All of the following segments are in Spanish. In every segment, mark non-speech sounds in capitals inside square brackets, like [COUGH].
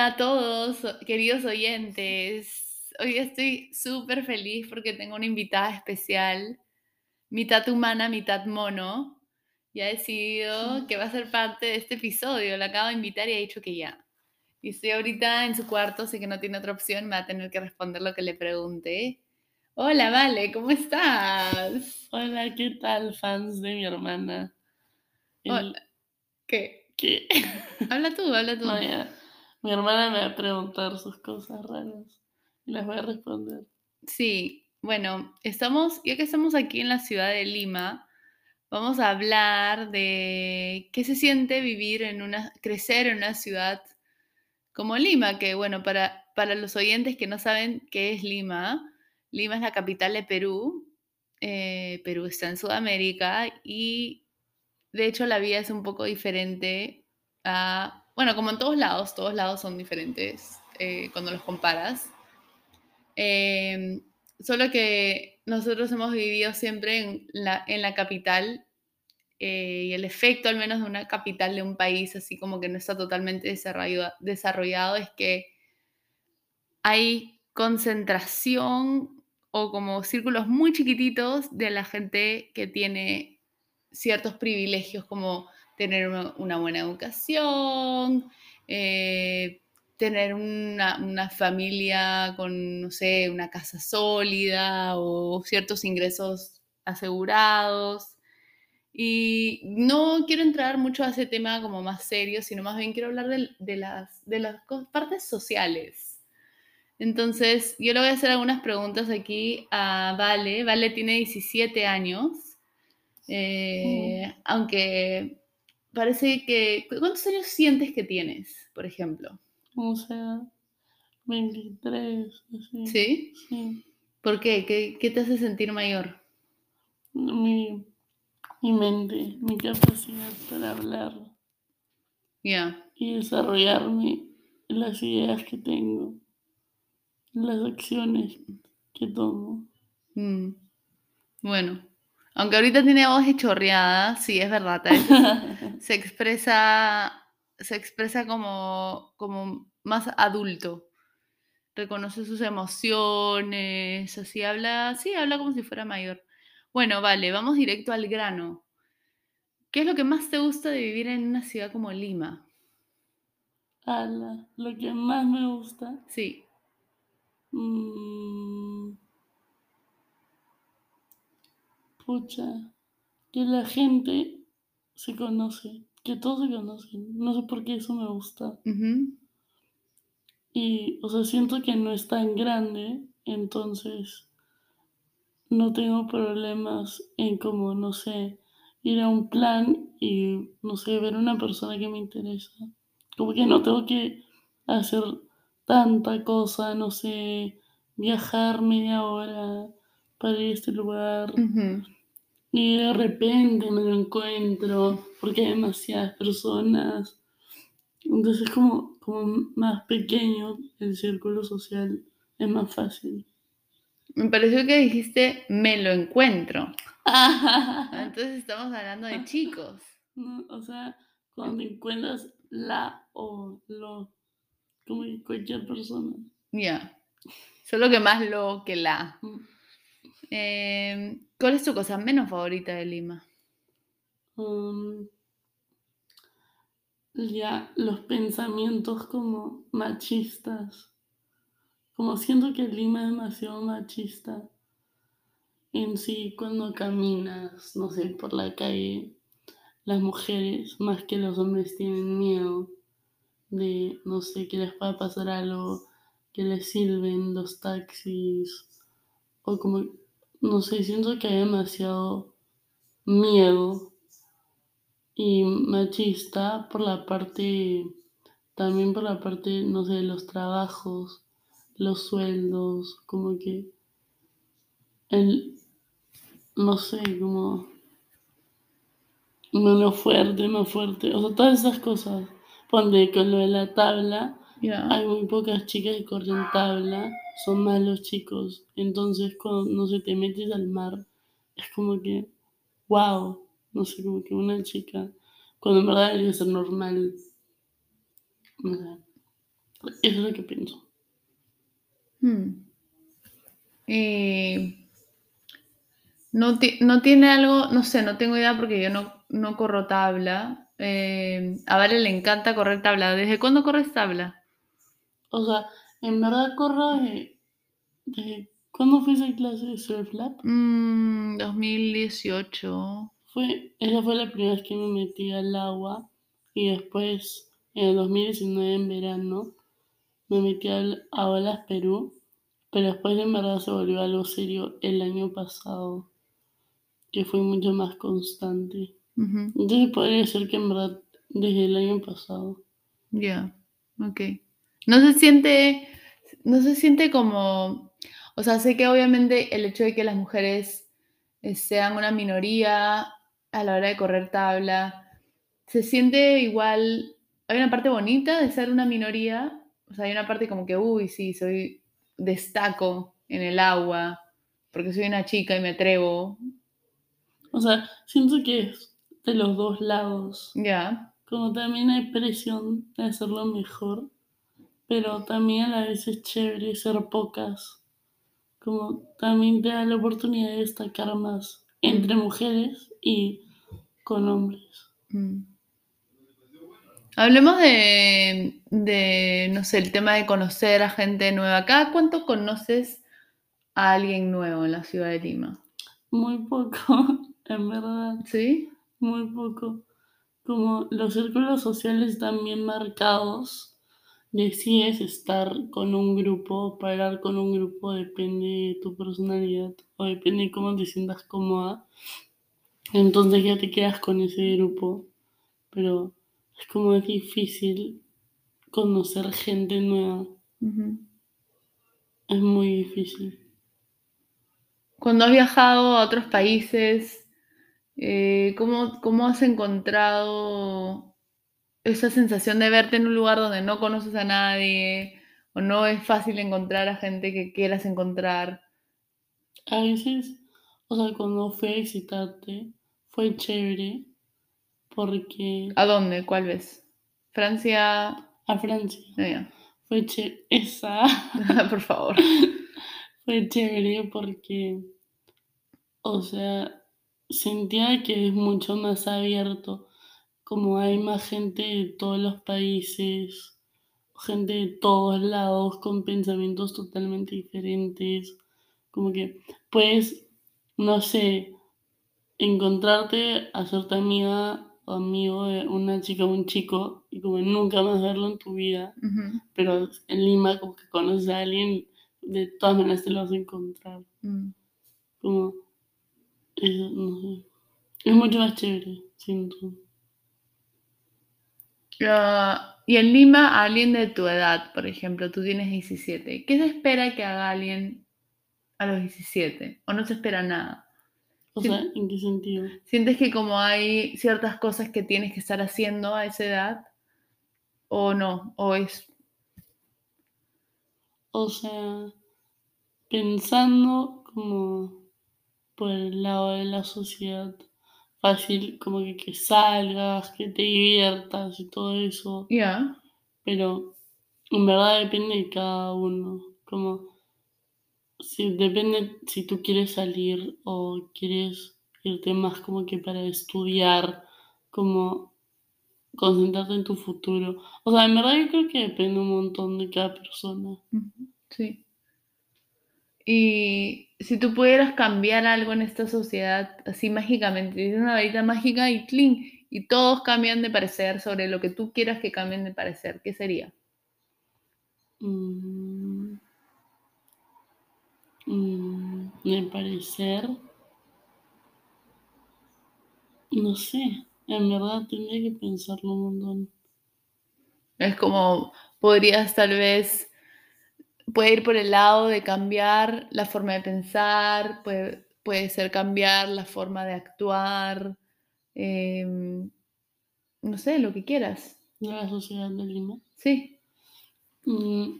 Hola a todos, queridos oyentes. Hoy estoy súper feliz porque tengo una invitada especial, mitad humana, mitad mono, y ha decidido [LAUGHS] que va a ser parte de este episodio. La acabo de invitar y ha dicho que ya. Y estoy ahorita en su cuarto, así que no tiene otra opción, me va a tener que responder lo que le pregunte. Hola, Vale, ¿cómo estás? Hola, ¿qué tal, fans de mi hermana? El- Hola. ¿Qué? ¿Qué? Habla tú, habla tú. No, ya. Mi hermana me va a preguntar sus cosas raras y las voy a responder. Sí, bueno, estamos, ya que estamos aquí en la ciudad de Lima, vamos a hablar de qué se siente vivir en una, crecer en una ciudad como Lima, que bueno, para, para los oyentes que no saben qué es Lima, Lima es la capital de Perú, eh, Perú está en Sudamérica y de hecho la vida es un poco diferente a, bueno, como en todos lados, todos lados son diferentes eh, cuando los comparas. Eh, solo que nosotros hemos vivido siempre en la, en la capital eh, y el efecto al menos de una capital de un país así como que no está totalmente desarrollado, desarrollado es que hay concentración o como círculos muy chiquititos de la gente que tiene ciertos privilegios como tener una, buena educación, eh, tener una, una, familia con, no sé, una casa sólida o ciertos ingresos asegurados. Y no quiero entrar mucho a ese tema como más serio, sino más bien quiero hablar de, de las, de las partes sociales. Entonces, yo le voy a hacer algunas preguntas aquí a Vale. Vale tiene 17 años, eh, aunque parece que... ¿Cuántos años sientes que tienes, por ejemplo? O sea, 23. Así. ¿Sí? Sí. ¿Por qué? ¿Qué, qué te hace sentir mayor? Mi, mi mente, mi capacidad para hablar. Ya. Yeah. Y desarrollarme las ideas que tengo, las acciones que tomo. Mm. Bueno, aunque ahorita tiene voz chorreada, sí, es verdad. [LAUGHS] Se expresa se expresa como, como más adulto. Reconoce sus emociones, así habla, sí, habla como si fuera mayor. Bueno, vale, vamos directo al grano. ¿Qué es lo que más te gusta de vivir en una ciudad como Lima? Ala, lo que más me gusta. Sí. Mmm, que la gente se conoce que todos se conocen. No sé por qué eso me gusta. Uh -huh. Y, o sea, siento que no es tan grande, entonces no tengo problemas en como, no sé, ir a un plan y, no sé, ver a una persona que me interesa. Como que no tengo que hacer tanta cosa, no sé, viajar media hora para ir a este lugar. Uh -huh. Y de repente me lo encuentro porque hay demasiadas personas. Entonces es como, como más pequeño el círculo social, es más fácil. Me pareció que dijiste me lo encuentro. [LAUGHS] Entonces estamos hablando de chicos. No, o sea, cuando encuentras la o lo, como cualquier persona. Ya. Yeah. Solo que más lo que la. Mm. Eh, ¿Cuál es tu cosa menos favorita de Lima? Um, ya, los pensamientos como machistas. Como siento que Lima es demasiado machista. En sí, cuando caminas, no sé, por la calle, las mujeres, más que los hombres, tienen miedo de, no sé, que les pueda pasar algo, que les sirven los taxis, o como no sé, siento que hay demasiado miedo y machista por la parte, también por la parte, no sé, de los trabajos, los sueldos, como que el, no sé, como menos fuerte, más fuerte, o sea, todas esas cosas. Ponte con lo de la tabla, Yeah. hay muy pocas chicas que corren tabla, son más los chicos. Entonces, cuando no sé, te metes al mar, es como que, wow, no sé, como que una chica, cuando en verdad debería ser normal. O sea, Eso es lo que pienso. Hmm. Eh, no, no, tiene algo, no sé, no tengo idea porque yo no, no corro tabla. Eh, a Vale le encanta correr tabla. ¿Desde cuándo corres tabla? O sea, en verdad corro desde... ¿Cuándo fue esa clase de Surf Lab? 2018. Mm, fue, esa fue la primera vez que me metí al agua y después, en el 2019 en verano, me metí al, a Olas Perú, pero después en verdad se volvió algo serio el año pasado, que fue mucho más constante. Entonces podría ser que en verdad desde el año pasado. Ya, ok. No se siente, no se siente como, o sea, sé que obviamente el hecho de que las mujeres eh, sean una minoría a la hora de correr tabla, se siente igual, hay una parte bonita de ser una minoría, o sea, hay una parte como que, uy, sí, soy, destaco en el agua, porque soy una chica y me atrevo. O sea, siento que es de los dos lados. Ya. Como también hay presión de hacerlo mejor, pero también a la vez es chévere ser pocas. Como también te da la oportunidad de destacar más entre mujeres y con hombres. Mm. Hablemos de, de, no sé, el tema de conocer a gente nueva. ¿Cada cuánto conoces a alguien nuevo en la ciudad de Lima? Muy poco, [LAUGHS] en verdad. ¿Sí? Muy poco. Como los círculos sociales están bien marcados, decides estar con un grupo, parar con un grupo, depende de tu personalidad o depende de cómo te sientas cómoda. Entonces ya te quedas con ese grupo. Pero es como es difícil conocer gente nueva. Es muy difícil. Cuando has viajado a otros países, eh, ¿cómo, ¿cómo, has encontrado esa sensación de verte en un lugar donde no conoces a nadie o no es fácil encontrar a gente que quieras encontrar? A veces, o sea, cuando fui a visitarte, fue chévere porque... ¿A dónde? ¿Cuál vez? ¿Francia? A Francia. Ah, Fue chévere. Esa. [LAUGHS] Por favor. [LAUGHS] Fue chévere porque, o sea, sentía que es mucho más abierto. Como hay más gente de todos los países, gente de todos lados con pensamientos totalmente diferentes. Como que puedes, no sé, encontrarte, hacerte amiga amigo de una chica o un chico y como nunca más verlo en tu vida, pero en Lima como que conoces a alguien, de todas maneras te lo vas a encontrar. Mm. Como, no sé, es mucho más chévere, siento. Y en Lima, alguien de tu edad, por ejemplo, tú tienes 17, ¿qué se espera que haga alguien a los 17? ¿O no se espera nada? O sea, ¿en qué sentido? ¿Sientes que como hay ciertas cosas que tienes que estar haciendo a esa edad? ¿O no? ¿O es...? O sea, pensando como por el lado de la sociedad, fácil como que, que salgas, que te diviertas y todo eso. Ya. Pero en verdad depende de cada uno. Como Sí, depende si tú quieres salir o quieres irte más como que para estudiar, como concentrarte en tu futuro. O sea, en verdad yo creo que depende un montón de cada persona. Sí. Y si tú pudieras cambiar algo en esta sociedad así mágicamente, tienes una varita mágica y clean, y todos cambian de parecer sobre lo que tú quieras que cambien de parecer, ¿qué sería? Mm. Mm, me parecer, no sé, en verdad tendría que pensarlo un montón. Es como podrías tal vez, puede ir por el lado de cambiar la forma de pensar, puede, puede ser cambiar la forma de actuar, em, no sé, lo que quieras. ¿De la sociedad de Lima? Sí. Mm,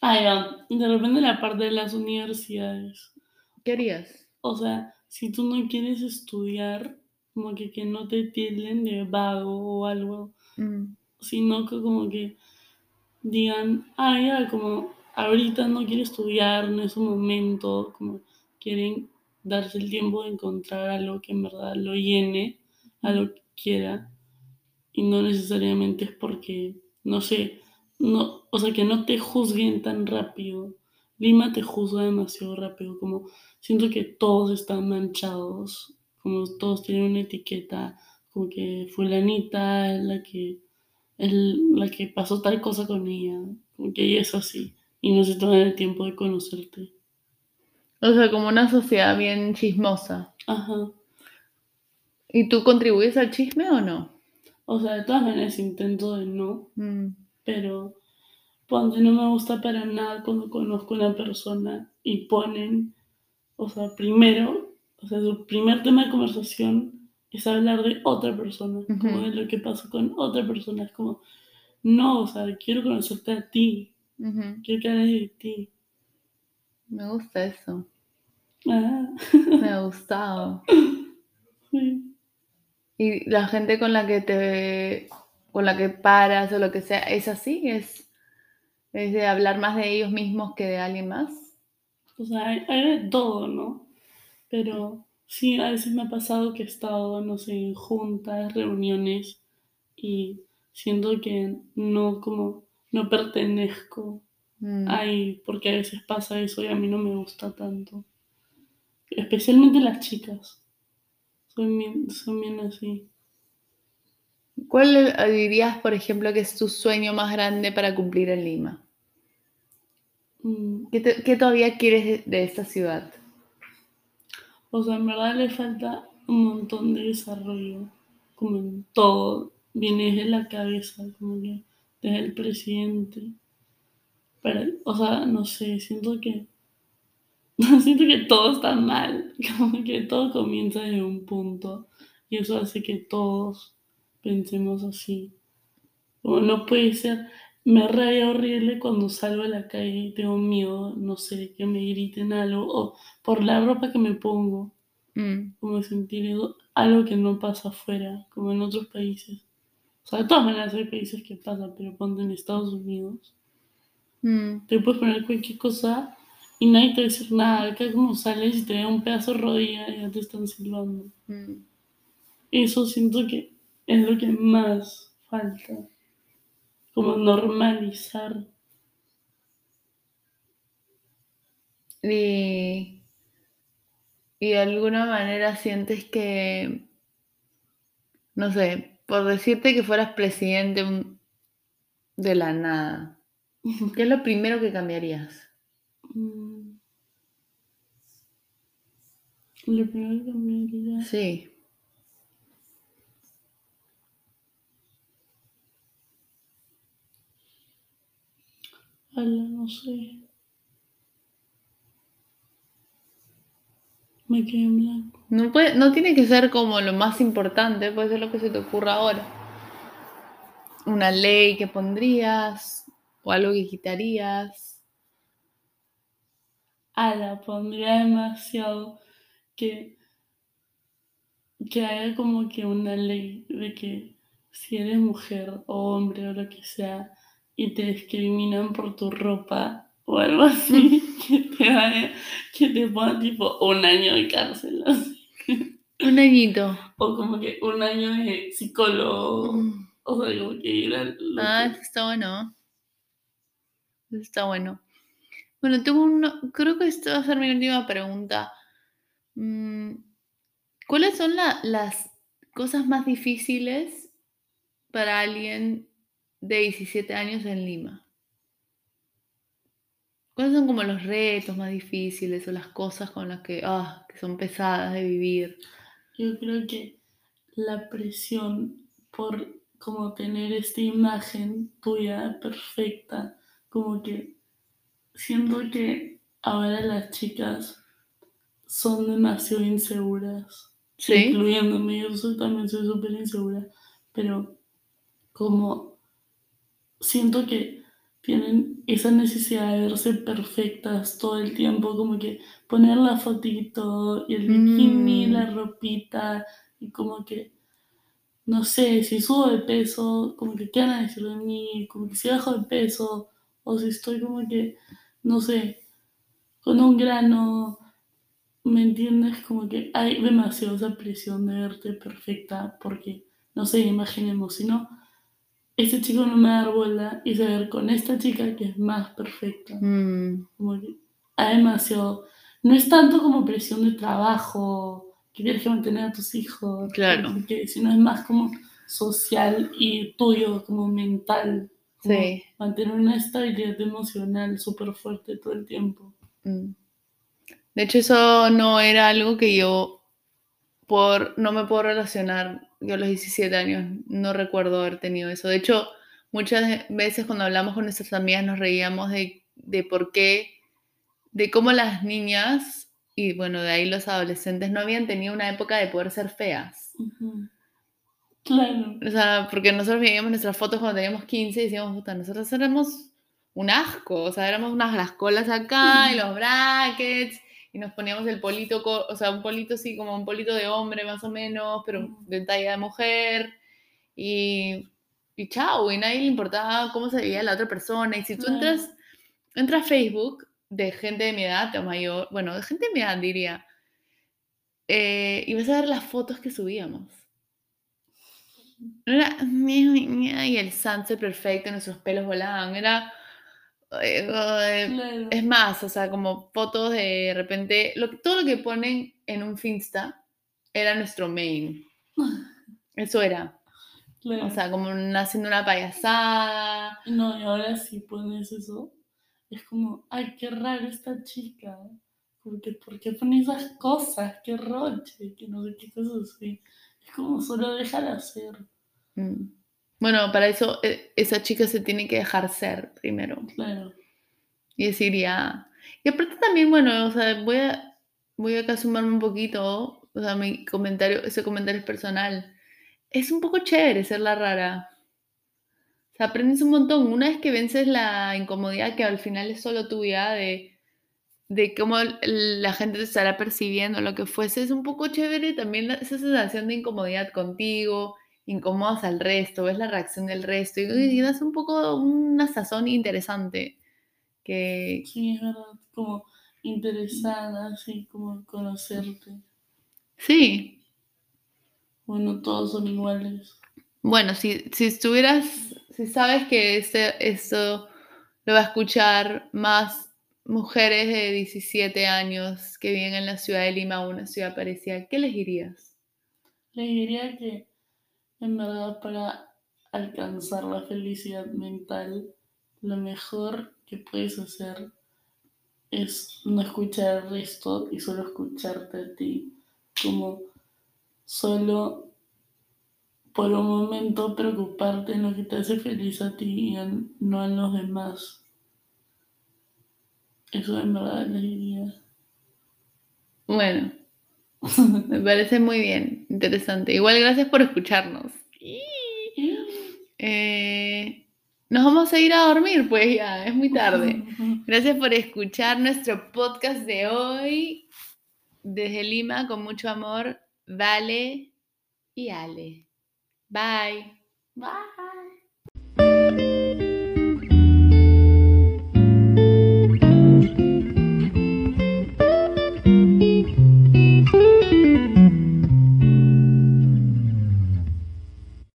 Ah, de repente la parte de las universidades. ¿Qué harías? O sea, si tú no quieres estudiar, como que, que no te tilden de vago o algo, mm. sino que como que digan, ah, ya, como ahorita no quiere estudiar, no es un momento, como quieren darse el tiempo de encontrar algo que en verdad lo llene, a lo que quiera, y no necesariamente es porque, no sé, no, o sea, que no te juzguen tan rápido. Lima te juzga demasiado rápido, como siento que todos están manchados, como todos tienen una etiqueta, como que fulanita es la que la que pasó tal cosa con ella, como que ella es así, y no se toma el tiempo de conocerte. O sea, como una sociedad bien chismosa. Ajá. ¿Y tú contribuyes al chisme o no? O sea, de todas maneras intento de no, Mm, pero ponte, no me gusta para nada cuando conozco a una persona y ponen, o sea, primero, o sea, su primer tema de conversación es hablar de otra persona, como de lo que pasó con otra persona. Es como, no, o sea, quiero conocerte a ti, quiero que hables de ti. Me gusta eso. Ah, Me ha gustado. sí. ¿Y la gente con la que te con la que paras o lo que sea, es así? ¿Es, es de hablar más de ellos mismos que de alguien más? O sea, hay, hay de todo, ¿no? Pero sí, a veces me ha pasado que he estado, no sé, en juntas, reuniones y siento que no, como, no pertenezco Mm. ahí, porque a veces pasa eso y a mí no me gusta tanto. Especialmente las chicas. Son bien, son bien así. ¿Cuál eh, dirías, por ejemplo, que es tu sueño más grande para cumplir en Lima? Mm, ¿Qué, te- qué todavía quieres de, de esta ciudad? O sea, en verdad le falta un montón de desarrollo, como en todo, viene desde la cabeza, como que desde el presidente. Pero, o sea, no sé, siento que, [LAUGHS] siento que todo está mal, [LAUGHS] como que todo comienza desde un punto y eso hace que todos pensemos así. Como no puede ser, me raya horrible cuando salgo a la calle y tengo miedo, no sé, que me griten algo o por la ropa que me pongo Mm, como sentir algo que no pasa afuera, como en otros países. O sea, de todas maneras hay países que pasa, pero ponte en Estados Unidos, mm, te puedes poner cualquier cosa y nadie te va a decir nada. Acá como sales y te ve un pedazo de rodilla y ya te están silbando. mm. Eso siento que es lo que más falta, como normalizar. Y, y de alguna manera sientes que, no sé, por decirte que fueras presidente un- de la nada, [LAUGHS] ¿qué es lo primero que cambiarías? Mm. Lo primero que cambiaría, Sí. ala, no sé. Me quedé en blanco. No, puede, no tiene que ser como lo más importante, puede ser lo que se te ocurra ahora. Una ley que pondrías o algo que quitarías. ala, pondría demasiado que, que haya como que una ley de que si eres mujer o hombre o lo que sea y te discriminan por tu ropa o algo así, [LAUGHS] que te vaya, que te pongan tipo un año de cárcel así. Un añito. o como que un año de psicólogo, Mm. o sea, como que ir al... lo Ah, que- está bueno. Está bueno. Bueno, tengo una, creo que esta va a ser mi última pregunta. Mm, ¿Cuáles son la- las cosas más difíciles para alguien de 17 años en Lima? ¿Cuáles son como los retos más difíciles o las cosas con las que, ah, que son pesadas de vivir? Yo creo que la presión por como tener esta imagen tuya perfecta, como que siento que ahora las chicas son demasiado inseguras, ¿Sí? incluyéndome, yo soy, también soy súper insegura, pero como siento que tienen esa necesidad de verse perfectas todo el tiempo, como que poner la fotito y el bikini, Mm. la ropita, y como que no sé, si subo de peso, como que qué van a decir de mí, como que si bajo de peso, o si estoy como que, no sé, con un grano, ¿me entiendes? Como que hay demasiada presión de verte perfecta, porque, no sé, imaginemos, si no, este chico no me da bola y saber con esta chica que es más perfecta. Mm, Como que hay demasiado. No es tanto como presión de trabajo, que tienes que mantener a tus hijos, Claro. porque, sino es más como social y tuyo, como mental. Como Sí. Mantener una estabilidad emocional súper fuerte todo el tiempo. mm. De hecho, eso no era algo que yo por no me puedo relacionar. Yo a los 17 años no recuerdo haber tenido eso. De hecho, muchas veces cuando hablamos con nuestras amigas nos reíamos de, de por qué, de cómo las niñas y bueno, de ahí los adolescentes no habían tenido una época de poder ser feas. Claro. O sea, porque nosotros veíamos nuestras fotos cuando teníamos 15 y decíamos, puta, nosotros éramos un asco, o sea, éramos unas las colas acá y los brackets y nos poníamos el polito, o sea, un polito así como un polito de hombre más o menos, pero de talla de mujer y, y chao, y nadie le importaba cómo se veía la otra persona. Y si tú entras, entras a Facebook de gente de mi edad o mayor, bueno, de gente de mi edad diría, eh, y vas a ver las fotos que subíamos. Era [LAUGHS] y el sunset perfecto, nuestros pelos volaban, era Claro. es más, o sea, como fotos de, repente, lo, todo lo que ponen en un Finsta era nuestro main. [LAUGHS] Eso era. Claro. O sea, como una- haciendo una payasada. No, y ahora si pones eso, es como, ay, qué raro esta chica. Porque, ¿por qué pone esas cosas? Qué roche, que no sé qué cosas así. Es como solo déjala hacer. Mm. Bueno, para eso eh, esa chica se tiene que dejar ser primero. Claro. Y decir ya. Y aparte también, bueno, o sea, voy a, voy acá a sumarme un poquito. O sea, mi comentario, ese comentario es personal. Es un poco chévere ser la rara. O sea, aprendes un montón. Una vez que vences la incomodidad que al final es solo tuya de, de cómo la gente te estará percibiendo, lo que fuese, es un poco chévere también esa sensación de incomodidad contigo, incómodas al resto, ves la reacción del resto y, y das un poco una sazón interesante. Que, Sí, es verdad. Como interesada, así como conocerte. sí, Bueno, todos son iguales. bueno, si, si estuvieras, si sabes que este, esto lo va a escuchar más mujeres de 17 años que viven en la ciudad de Lima o una ciudad parecida, ¿qué les dirías? Le diría que, en verdad, para alcanzar la felicidad mental, lo mejor que puedes hacer es no escuchar al resto y solo escucharte a ti. Como solo por un momento preocuparte en lo que te hace feliz a ti y no en los demás. Eso en verdad les diría. Bueno, [LAUGHS] me parece muy bien, interesante. Igual gracias por escucharnos. Eh, nos vamos a ir a dormir, pues ya, es muy tarde. [LAUGHS] Gracias por escuchar nuestro podcast de hoy. Desde Lima, con mucho amor, Vale y Ale. Bye. Bye.